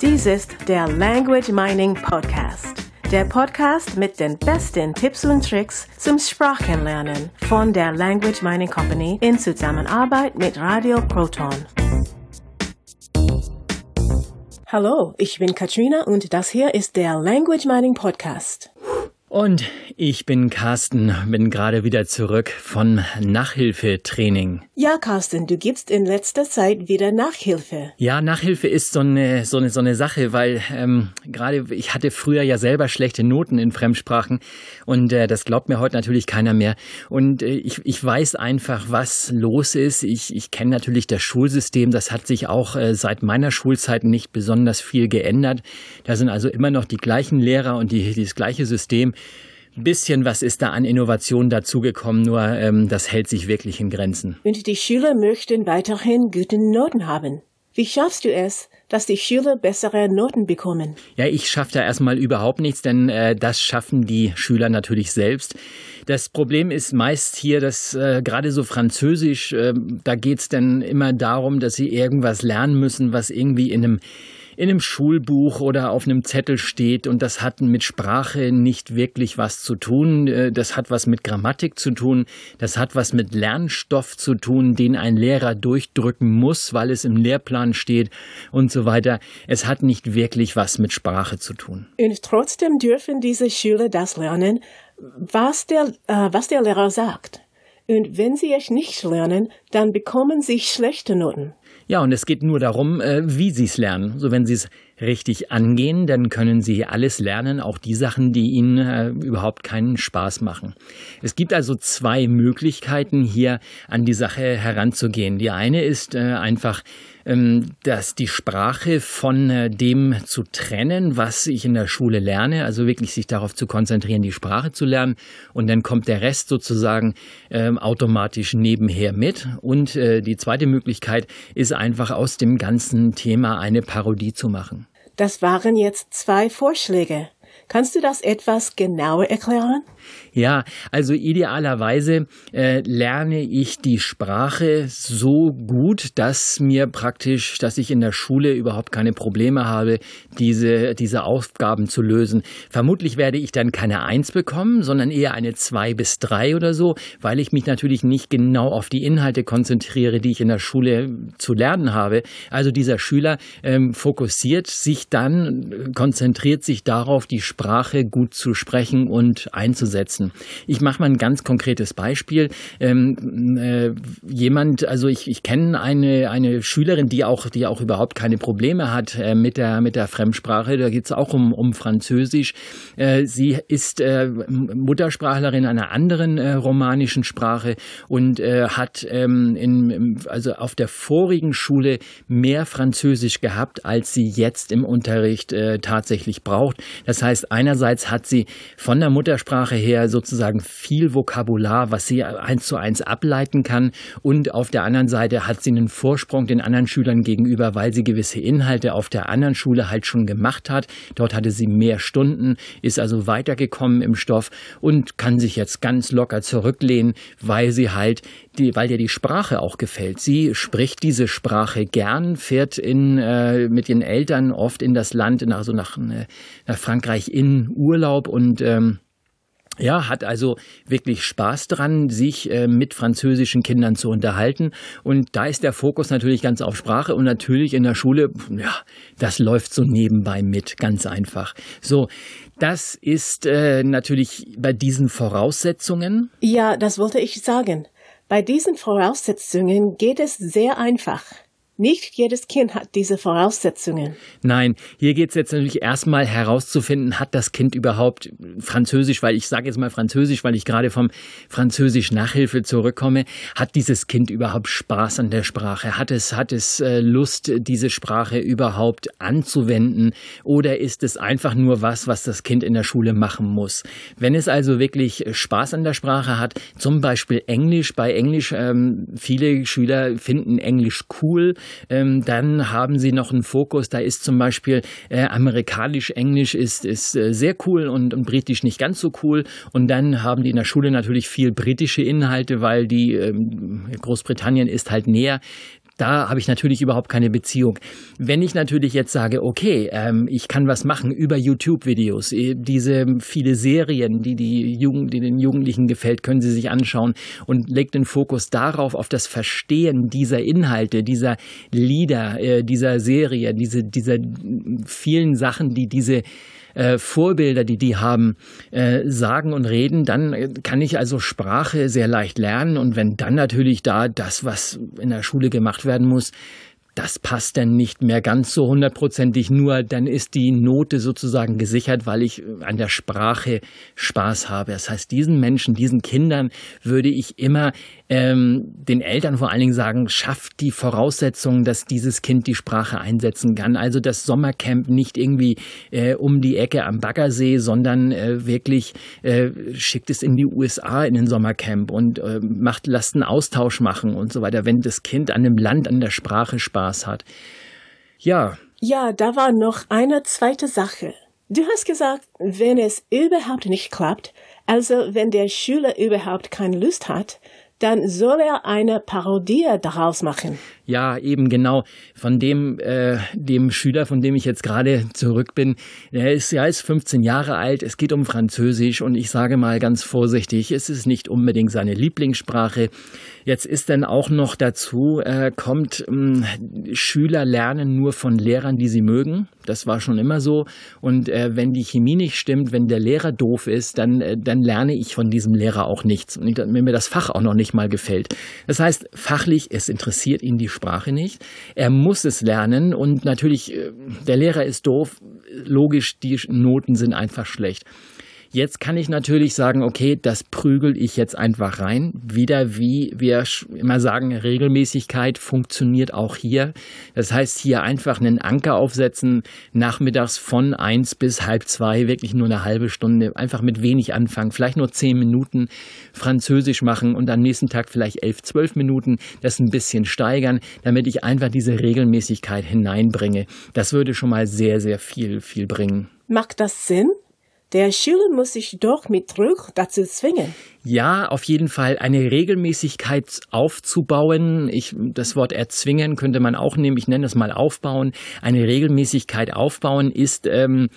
Dies ist der Language Mining Podcast. Der Podcast mit den besten Tipps und Tricks zum Sprachenlernen von der Language Mining Company in Zusammenarbeit mit Radio Proton. Hallo, ich bin Katrina und das hier ist der Language Mining Podcast. Und ich bin Carsten, bin gerade wieder zurück von Nachhilfetraining. Ja, Carsten, du gibst in letzter Zeit wieder Nachhilfe. Ja, Nachhilfe ist so eine, so eine, so eine Sache, weil ähm, gerade ich hatte früher ja selber schlechte Noten in Fremdsprachen und äh, das glaubt mir heute natürlich keiner mehr. Und äh, ich, ich weiß einfach, was los ist. Ich, ich kenne natürlich das Schulsystem, das hat sich auch äh, seit meiner Schulzeit nicht besonders viel geändert. Da sind also immer noch die gleichen Lehrer und die, das gleiche System. Ein bisschen was ist da an Innovation dazugekommen, nur ähm, das hält sich wirklich in Grenzen. Und die Schüler möchten weiterhin gute Noten haben. Wie schaffst du es, dass die Schüler bessere Noten bekommen? Ja, ich schaffe da erstmal überhaupt nichts, denn äh, das schaffen die Schüler natürlich selbst. Das Problem ist meist hier, dass äh, gerade so Französisch, äh, da geht's dann immer darum, dass sie irgendwas lernen müssen, was irgendwie in einem in einem Schulbuch oder auf einem Zettel steht und das hat mit Sprache nicht wirklich was zu tun. Äh, das hat was mit Grammatik zu tun. Das hat was mit Lernstoff zu tun, den ein Lehrer durchdrücken muss, weil es im Lehrplan steht und so weiter. Es hat nicht wirklich was mit Sprache zu tun. Und trotzdem dürfen diese Schüler das lernen, was der, äh, was der Lehrer sagt. Und wenn sie es nicht lernen, dann bekommen sie schlechte Noten. Ja, und es geht nur darum, äh, wie Sie es lernen. So, wenn Sie es richtig angehen, dann können Sie alles lernen, auch die Sachen, die Ihnen äh, überhaupt keinen Spaß machen. Es gibt also zwei Möglichkeiten, hier an die Sache heranzugehen. Die eine ist äh, einfach, dass die Sprache von äh, dem zu trennen, was ich in der Schule lerne, also wirklich sich darauf zu konzentrieren, die Sprache zu lernen und dann kommt der Rest sozusagen ähm, automatisch nebenher mit. Und äh, die zweite Möglichkeit ist einfach aus dem ganzen Thema eine Parodie zu machen. Das waren jetzt zwei Vorschläge. Kannst du das etwas genauer erklären? Ja, also idealerweise äh, lerne ich die Sprache so gut, dass mir praktisch, dass ich in der Schule überhaupt keine Probleme habe, diese, diese Aufgaben zu lösen. Vermutlich werde ich dann keine Eins bekommen, sondern eher eine Zwei bis drei oder so, weil ich mich natürlich nicht genau auf die Inhalte konzentriere, die ich in der Schule zu lernen habe. Also dieser Schüler ähm, fokussiert sich dann, konzentriert sich darauf, die Sprache gut zu sprechen und einzusetzen. Ich mache mal ein ganz konkretes Beispiel. Ähm, äh, jemand, also ich, ich kenne eine, eine Schülerin, die auch, die auch überhaupt keine Probleme hat äh, mit, der, mit der Fremdsprache. Da geht es auch um, um Französisch. Äh, sie ist äh, Muttersprachlerin einer anderen äh, romanischen Sprache und äh, hat ähm, in, also auf der vorigen Schule mehr Französisch gehabt, als sie jetzt im Unterricht tatsächlich braucht. Das heißt, einerseits hat sie von der Muttersprache her sozusagen viel Vokabular, was sie eins zu eins ableiten kann. Und auf der anderen Seite hat sie einen Vorsprung den anderen Schülern gegenüber, weil sie gewisse Inhalte auf der anderen Schule halt schon gemacht hat. Dort hatte sie mehr Stunden, ist also weitergekommen im Stoff und kann sich jetzt ganz locker zurücklehnen, weil sie halt die, weil ihr die Sprache auch gefällt. Sie spricht diese Sprache gern, fährt in, äh, mit ihren Eltern oft in das Land, also nach, äh, nach Frankreich in Urlaub und ähm, ja, hat also wirklich Spaß dran, sich äh, mit französischen Kindern zu unterhalten. Und da ist der Fokus natürlich ganz auf Sprache und natürlich in der Schule, ja, das läuft so nebenbei mit, ganz einfach. So, das ist äh, natürlich bei diesen Voraussetzungen. Ja, das wollte ich sagen. Bei diesen Voraussetzungen geht es sehr einfach. Nicht jedes Kind hat diese Voraussetzungen. Nein, hier geht es jetzt natürlich erstmal herauszufinden, hat das Kind überhaupt Französisch, weil ich sage jetzt mal Französisch, weil ich gerade vom Französisch Nachhilfe zurückkomme, hat dieses Kind überhaupt Spaß an der Sprache? Hat es, hat es äh, Lust, diese Sprache überhaupt anzuwenden? Oder ist es einfach nur was, was das Kind in der Schule machen muss? Wenn es also wirklich Spaß an der Sprache hat, zum Beispiel Englisch, bei Englisch, ähm, viele Schüler finden Englisch cool, ähm, dann haben sie noch einen Fokus, da ist zum Beispiel äh, amerikanisch, Englisch ist, ist äh, sehr cool und, und britisch nicht ganz so cool. Und dann haben die in der Schule natürlich viel britische Inhalte, weil die ähm, Großbritannien ist halt näher da habe ich natürlich überhaupt keine Beziehung. Wenn ich natürlich jetzt sage, okay, ähm, ich kann was machen über YouTube-Videos, äh, diese viele Serien, die, die, Jugend, die den Jugendlichen gefällt, können sie sich anschauen und legt den Fokus darauf, auf das Verstehen dieser Inhalte, dieser Lieder, äh, dieser Serie, diese, dieser vielen Sachen, die diese äh, Vorbilder, die die haben, äh, sagen und reden, dann äh, kann ich also Sprache sehr leicht lernen. Und wenn dann natürlich da das, was in der Schule gemacht werden muss, das passt dann nicht mehr ganz so hundertprozentig, nur dann ist die Note sozusagen gesichert, weil ich an der Sprache Spaß habe. Das heißt, diesen Menschen, diesen Kindern würde ich immer ähm, den Eltern vor allen Dingen sagen, schafft die Voraussetzungen, dass dieses Kind die Sprache einsetzen kann. Also das Sommercamp nicht irgendwie äh, um die Ecke am Baggersee, sondern äh, wirklich äh, schickt es in die USA in den Sommercamp und äh, macht, lasst einen Austausch machen und so weiter, wenn das Kind an dem Land, an der Sprache Spaß hat. Ja. Ja, da war noch eine zweite Sache. Du hast gesagt, wenn es überhaupt nicht klappt, also wenn der Schüler überhaupt keine Lust hat, dann soll er eine Parodie daraus machen. Ja, eben genau. Von dem, äh, dem Schüler, von dem ich jetzt gerade zurück bin, er ist, er ist 15 Jahre alt, es geht um Französisch und ich sage mal ganz vorsichtig, es ist nicht unbedingt seine Lieblingssprache. Jetzt ist dann auch noch dazu, äh, kommt, mh, Schüler lernen nur von Lehrern, die sie mögen. Das war schon immer so. Und äh, wenn die Chemie nicht stimmt, wenn der Lehrer doof ist, dann, äh, dann lerne ich von diesem Lehrer auch nichts. Und wenn mir das Fach auch noch nicht mal gefällt. Das heißt, fachlich, es interessiert ihn die Sprache nicht. Er muss es lernen und natürlich, äh, der Lehrer ist doof. Logisch, die Noten sind einfach schlecht. Jetzt kann ich natürlich sagen, okay, das prügel ich jetzt einfach rein. Wieder wie wir immer sagen, Regelmäßigkeit funktioniert auch hier. Das heißt, hier einfach einen Anker aufsetzen, nachmittags von eins bis halb zwei, wirklich nur eine halbe Stunde, einfach mit wenig anfangen, vielleicht nur zehn Minuten Französisch machen und am nächsten Tag vielleicht elf, zwölf Minuten, das ein bisschen steigern, damit ich einfach diese Regelmäßigkeit hineinbringe. Das würde schon mal sehr, sehr viel, viel bringen. Macht das Sinn? Der Schüler muss sich doch mit Druck dazu zwingen. Ja, auf jeden Fall eine Regelmäßigkeit aufzubauen. Ich, das Wort erzwingen könnte man auch nehmen. Ich nenne es mal aufbauen. Eine Regelmäßigkeit aufbauen ist, ähm,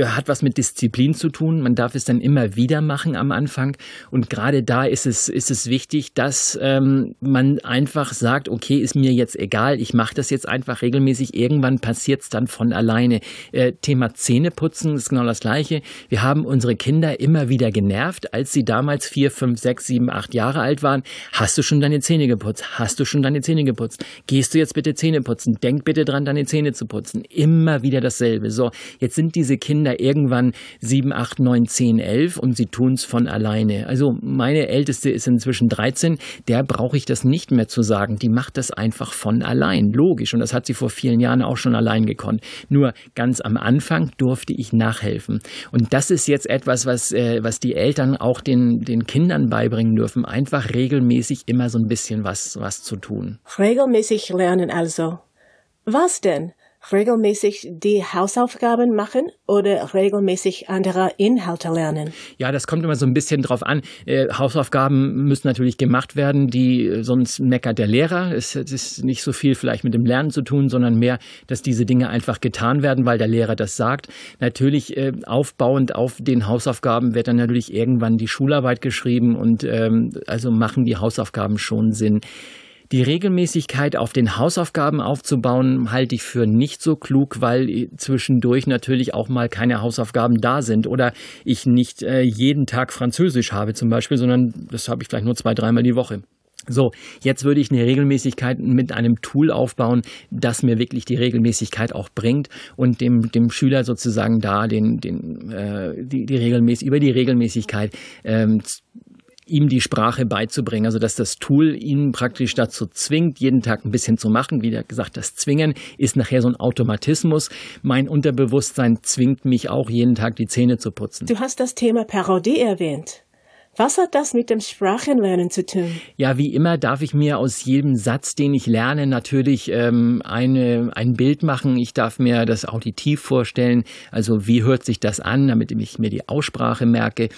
hat was mit Disziplin zu tun. Man darf es dann immer wieder machen am Anfang. Und gerade da ist es, ist es wichtig, dass ähm, man einfach sagt, okay, ist mir jetzt egal. Ich mache das jetzt einfach regelmäßig. Irgendwann passiert es dann von alleine. Äh, Thema Zähneputzen ist genau das Gleiche. Wir haben unsere Kinder immer wieder genervt, als sie da damals vier, fünf, sechs, sieben, acht Jahre alt waren, hast du schon deine Zähne geputzt? Hast du schon deine Zähne geputzt? Gehst du jetzt bitte Zähne putzen? Denk bitte dran, deine Zähne zu putzen. Immer wieder dasselbe. So, jetzt sind diese Kinder irgendwann sieben, acht, neun, zehn, elf und sie tun es von alleine. Also meine Älteste ist inzwischen 13, der brauche ich das nicht mehr zu sagen. Die macht das einfach von allein. Logisch. Und das hat sie vor vielen Jahren auch schon allein gekonnt. Nur ganz am Anfang durfte ich nachhelfen. Und das ist jetzt etwas, was, äh, was die Eltern auch den den, Kindern beibringen dürfen, einfach regelmäßig immer so ein bisschen was, was zu tun. Regelmäßig lernen also. Was denn? Regelmäßig die Hausaufgaben machen oder regelmäßig andere Inhalte lernen? Ja, das kommt immer so ein bisschen drauf an. Äh, Hausaufgaben müssen natürlich gemacht werden, die sonst meckert der Lehrer. Es, es ist nicht so viel vielleicht mit dem Lernen zu tun, sondern mehr, dass diese Dinge einfach getan werden, weil der Lehrer das sagt. Natürlich äh, aufbauend auf den Hausaufgaben wird dann natürlich irgendwann die Schularbeit geschrieben und ähm, also machen die Hausaufgaben schon Sinn. Die Regelmäßigkeit auf den Hausaufgaben aufzubauen, halte ich für nicht so klug, weil zwischendurch natürlich auch mal keine Hausaufgaben da sind oder ich nicht äh, jeden Tag Französisch habe zum Beispiel, sondern das habe ich vielleicht nur zwei, dreimal die Woche. So, jetzt würde ich eine Regelmäßigkeit mit einem Tool aufbauen, das mir wirklich die Regelmäßigkeit auch bringt und dem, dem Schüler sozusagen da den, den, äh, die, die regelmäßig, über die Regelmäßigkeit ähm, ihm die Sprache beizubringen. Also dass das Tool ihn praktisch dazu zwingt, jeden Tag ein bisschen zu machen. Wie gesagt, das Zwingen ist nachher so ein Automatismus. Mein Unterbewusstsein zwingt mich auch jeden Tag die Zähne zu putzen. Du hast das Thema Parodie erwähnt. Was hat das mit dem Sprachenlernen zu tun? Ja, wie immer darf ich mir aus jedem Satz, den ich lerne, natürlich ähm, eine, ein Bild machen. Ich darf mir das auditiv vorstellen. Also wie hört sich das an, damit ich mir die Aussprache merke.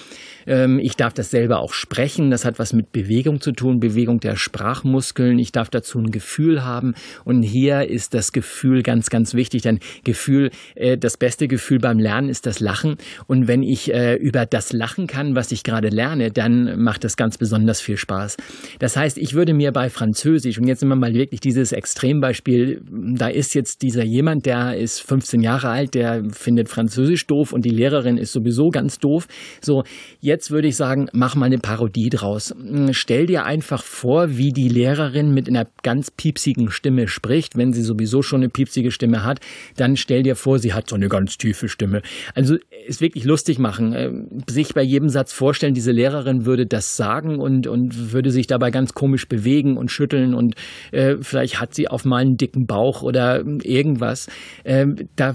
Ähm, ich darf das selber auch sprechen. Das hat was mit Bewegung zu tun, Bewegung der Sprachmuskeln. Ich darf dazu ein Gefühl haben. Und hier ist das Gefühl ganz, ganz wichtig. Denn Gefühl, äh, das beste Gefühl beim Lernen ist das Lachen. Und wenn ich äh, über das lachen kann, was ich gerade lerne, dann macht das ganz besonders viel Spaß. Das heißt, ich würde mir bei Französisch, und jetzt nehmen wir mal wirklich dieses Extrembeispiel, da ist jetzt dieser jemand, der ist 15 Jahre alt, der findet Französisch doof und die Lehrerin ist sowieso ganz doof. So, jetzt würde ich sagen, mach mal eine Parodie draus. Stell dir einfach vor, wie die Lehrerin mit einer ganz piepsigen Stimme spricht. Wenn sie sowieso schon eine piepsige Stimme hat, dann stell dir vor, sie hat so eine ganz tiefe Stimme. Also ist wirklich lustig machen, äh, sich bei jedem Satz vorstellen, diese Lehrerin würde das sagen und, und würde sich dabei ganz komisch bewegen und schütteln und äh, vielleicht hat sie auf mal einen dicken Bauch oder irgendwas. Äh, da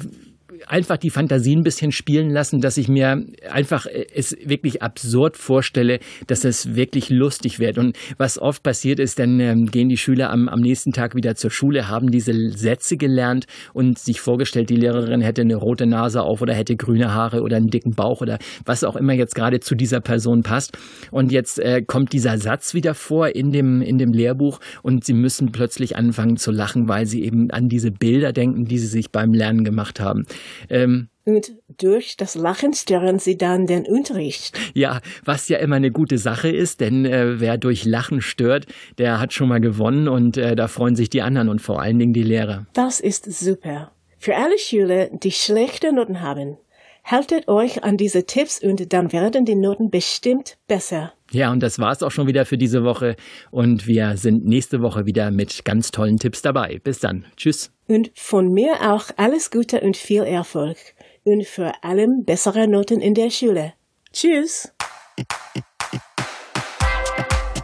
einfach die Fantasie ein bisschen spielen lassen, dass ich mir einfach äh, es wirklich absurd vorstelle, dass es wirklich lustig wird. Und was oft passiert ist, dann ähm, gehen die Schüler am, am nächsten Tag wieder zur Schule, haben diese Sätze gelernt und sich vorgestellt, die Lehrerin hätte eine rote Nase auf oder hätte grüne Haare oder einen dicken Bauch oder was auch immer jetzt gerade zu dieser Person passt. Und jetzt äh, kommt dieser Satz wieder vor in dem, in dem Lehrbuch und sie müssen plötzlich anfangen zu lachen, weil sie eben an diese Bilder denken, die sie sich beim Lernen gemacht haben. Ähm, und durch das Lachen stören sie dann den Unterricht. Ja, was ja immer eine gute Sache ist, denn äh, wer durch Lachen stört, der hat schon mal gewonnen und äh, da freuen sich die anderen und vor allen Dingen die Lehrer. Das ist super. Für alle Schüler, die schlechte Noten haben, haltet euch an diese Tipps und dann werden die Noten bestimmt besser. Ja, und das war's auch schon wieder für diese Woche und wir sind nächste Woche wieder mit ganz tollen Tipps dabei. Bis dann. Tschüss. Und von mir auch alles Gute und viel Erfolg und vor allem bessere Noten in der Schule. Tschüss!